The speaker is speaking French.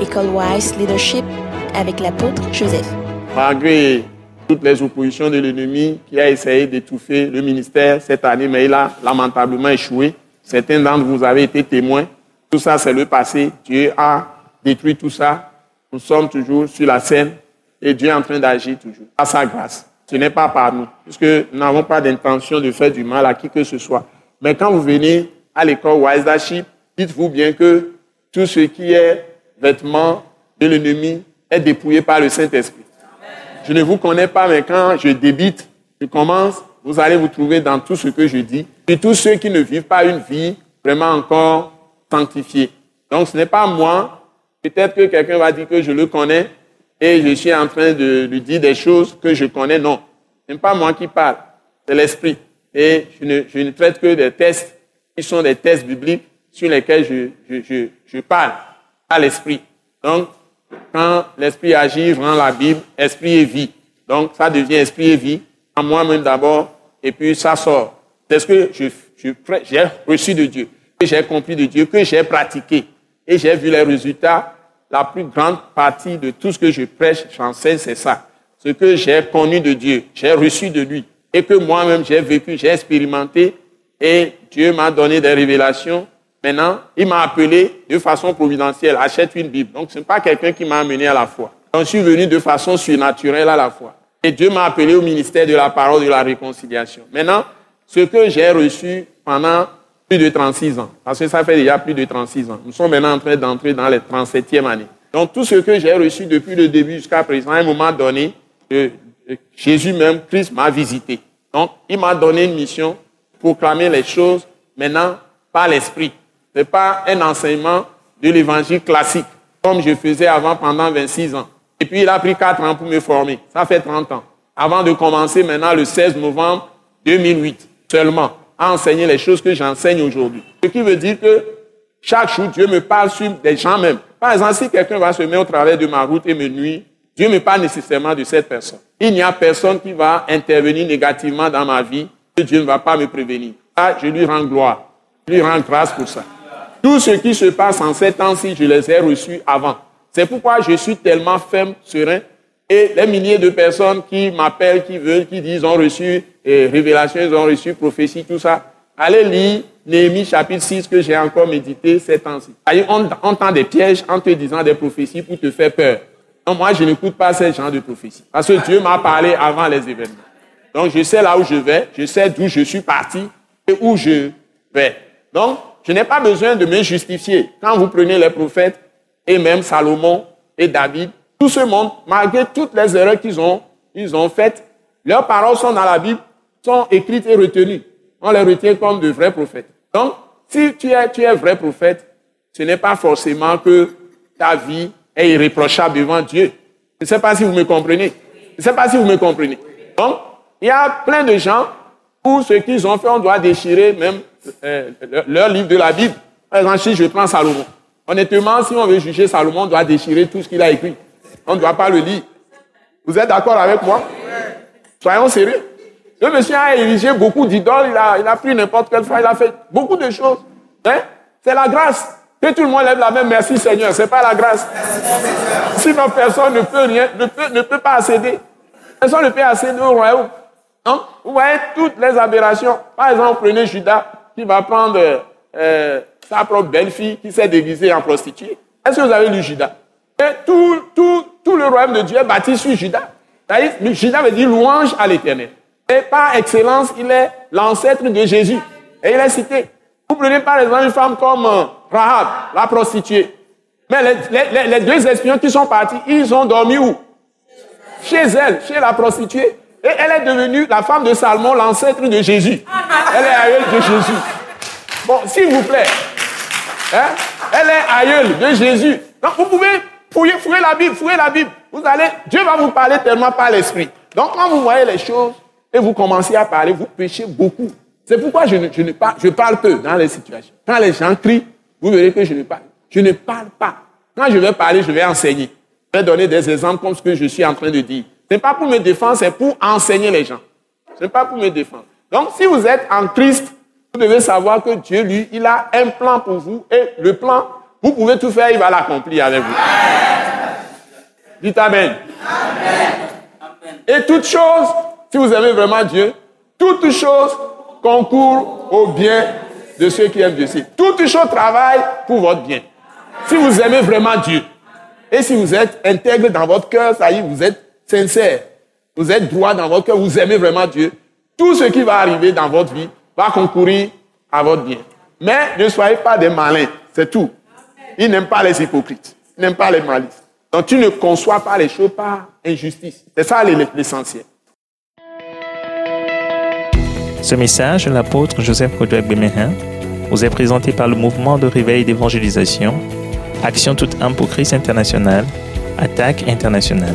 École Wise Leadership avec l'apôtre Joseph. Malgré toutes les oppositions de l'ennemi qui a essayé d'étouffer le ministère cette année, mais il a lamentablement échoué. Certains d'entre vous avez été témoins. Tout ça, c'est le passé. Dieu a détruit tout ça. Nous sommes toujours sur la scène et Dieu est en train d'agir toujours. À sa grâce. Ce n'est pas par nous, puisque nous n'avons pas d'intention de faire du mal à qui que ce soit. Mais quand vous venez à l'école Wise Leadership, dites-vous bien que tout ce qui est vêtement de l'ennemi est dépouillé par le Saint-Esprit. Je ne vous connais pas, mais quand je débite, je commence, vous allez vous trouver dans tout ce que je dis. Et tous ceux qui ne vivent pas une vie vraiment encore sanctifiée. Donc ce n'est pas moi. Peut-être que quelqu'un va dire que je le connais et je suis en train de lui dire des choses que je connais. Non, ce n'est pas moi qui parle, c'est l'Esprit. Et je ne, traite que des tests qui sont des tests bibliques sur lesquels je parle à l'Esprit. Donc, quand l'esprit agit, rend la Bible, esprit et vie. Donc, ça devient esprit et vie, en moi-même d'abord, et puis ça sort. C'est ce que j'ai reçu de Dieu, que j'ai compris de Dieu, que j'ai pratiqué. Et j'ai vu les résultats. La plus grande partie de tout ce que je prêche, j'enseigne, c'est ça. Ce que j'ai connu de Dieu, j'ai reçu de lui, et que moi-même j'ai vécu, j'ai expérimenté, et Dieu m'a donné des révélations Maintenant, il m'a appelé de façon providentielle, achète une Bible. Donc, ce n'est pas quelqu'un qui m'a amené à la foi. Je suis venu de façon surnaturelle à la foi. Et Dieu m'a appelé au ministère de la parole de la réconciliation. Maintenant, ce que j'ai reçu pendant plus de 36 ans, parce que ça fait déjà plus de 36 ans, nous sommes maintenant en train d'entrer dans les 37e année. Donc, tout ce que j'ai reçu depuis le début jusqu'à présent, à un moment donné, Jésus même, Christ m'a visité. Donc, il m'a donné une mission, proclamer les choses maintenant par l'Esprit. Ce n'est pas un enseignement de l'évangile classique, comme je faisais avant pendant 26 ans. Et puis il a pris 4 ans pour me former. Ça fait 30 ans. Avant de commencer maintenant le 16 novembre 2008 seulement à enseigner les choses que j'enseigne aujourd'hui. Ce qui veut dire que chaque jour, Dieu me parle sur des gens même. Par exemple, si quelqu'un va se mettre au travers de ma route et me nuit, Dieu me parle nécessairement de cette personne. Il n'y a personne qui va intervenir négativement dans ma vie que Dieu ne va pas me prévenir. Je lui rends gloire. Je lui rends grâce pour ça. Tout ce qui se passe en ces temps-ci, je les ai reçus avant. C'est pourquoi je suis tellement ferme, serein. Et les milliers de personnes qui m'appellent, qui veulent, qui disent, ont reçu eh, révélation, ils ont reçu prophétie, tout ça. Allez lire Néhémie chapitre 6 que j'ai encore médité ces temps-ci. On entend des pièges en te disant des prophéties pour te faire peur. Moi, je n'écoute pas ces gens de prophéties. Parce que Dieu m'a parlé avant les événements. Donc, je sais là où je vais, je sais d'où je suis parti et où je vais. Donc, je n'ai pas besoin de me justifier. Quand vous prenez les prophètes, et même Salomon et David, tout ce monde, malgré toutes les erreurs qu'ils ont, ils ont faites, leurs paroles sont dans la Bible, sont écrites et retenues. On les retient comme de vrais prophètes. Donc, si tu es, tu es vrai prophète, ce n'est pas forcément que ta vie est irréprochable devant Dieu. Je ne sais pas si vous me comprenez. Je ne sais pas si vous me comprenez. Donc, il y a plein de gens où ce qu'ils ont fait, on doit déchirer même euh, leur livre de la Bible. Par exemple, si je prends Salomon, honnêtement, si on veut juger Salomon, on doit déchirer tout ce qu'il a écrit. On ne doit pas le lire. Vous êtes d'accord avec moi? Soyons sérieux. Le monsieur a érigé beaucoup d'idoles, il a, il a pris n'importe quelle fois, il a fait beaucoup de choses. Hein? C'est la grâce. Que tout le monde lève la main, merci Seigneur, c'est pas la grâce. Sinon, personne ne peut rien, ne peut, ne peut pas accéder. Personne ne peut accéder au royaume. Vous voyez toutes les aberrations. Par exemple, prenez Judas qui va prendre euh, sa propre belle-fille qui s'est déguisée en prostituée. Est-ce que vous avez lu Judas? Tout le royaume de Dieu est bâti sur Judas. Judas veut dire louange à l'éternel. Et par excellence, il est l'ancêtre de Jésus. Et il est cité. Vous prenez par exemple une femme comme euh, Rahab, la prostituée. Mais les, les, deux espions qui sont partis, ils ont dormi où? Chez elle, chez la prostituée. Et elle est devenue la femme de Salomon, l'ancêtre de Jésus. Elle est aïeule de Jésus. Bon, s'il vous plaît. Hein? Elle est aïeule de Jésus. Donc vous pouvez fouiller, fouiller la Bible, fouiller la Bible. Vous allez, Dieu va vous parler tellement par l'esprit. Donc quand vous voyez les choses et vous commencez à parler, vous péchez beaucoup. C'est pourquoi je ne, je ne parle, je parle peu dans les situations. Quand les gens crient, vous verrez que je ne parle. Je ne parle pas. Quand je vais parler, je vais enseigner. Je vais donner des exemples comme ce que je suis en train de dire. Ce n'est pas pour me défendre, c'est pour enseigner les gens. Ce n'est pas pour me défendre. Donc, si vous êtes en Christ, vous devez savoir que Dieu, lui, il a un plan pour vous. Et le plan, Vous pouvez tout faire, il va l'accomplir avec vous. Dites Amen. Et toute chose, si vous aimez vraiment Dieu, toute chose concourt au bien de ceux qui aiment Dieu. Toute chose travaille pour votre bien. Si vous aimez vraiment Dieu, et si vous êtes intègre dans votre cœur, ça y est, vous êtes sincère, vous êtes droit dans votre cœur, vous aimez vraiment Dieu, tout ce qui va arriver dans votre vie va concourir à votre bien. Mais ne soyez pas des malins, c'est tout. Il n'aime pas les hypocrites, il n'aime pas les malices. Donc tu ne conçois pas les choses par injustice. C'est ça l'essentiel. Ce message de l'apôtre Joseph Kodouak Bemehin vous est présenté par le mouvement de réveil d'évangélisation, Action toute âme pour Christ international, Attaque internationale.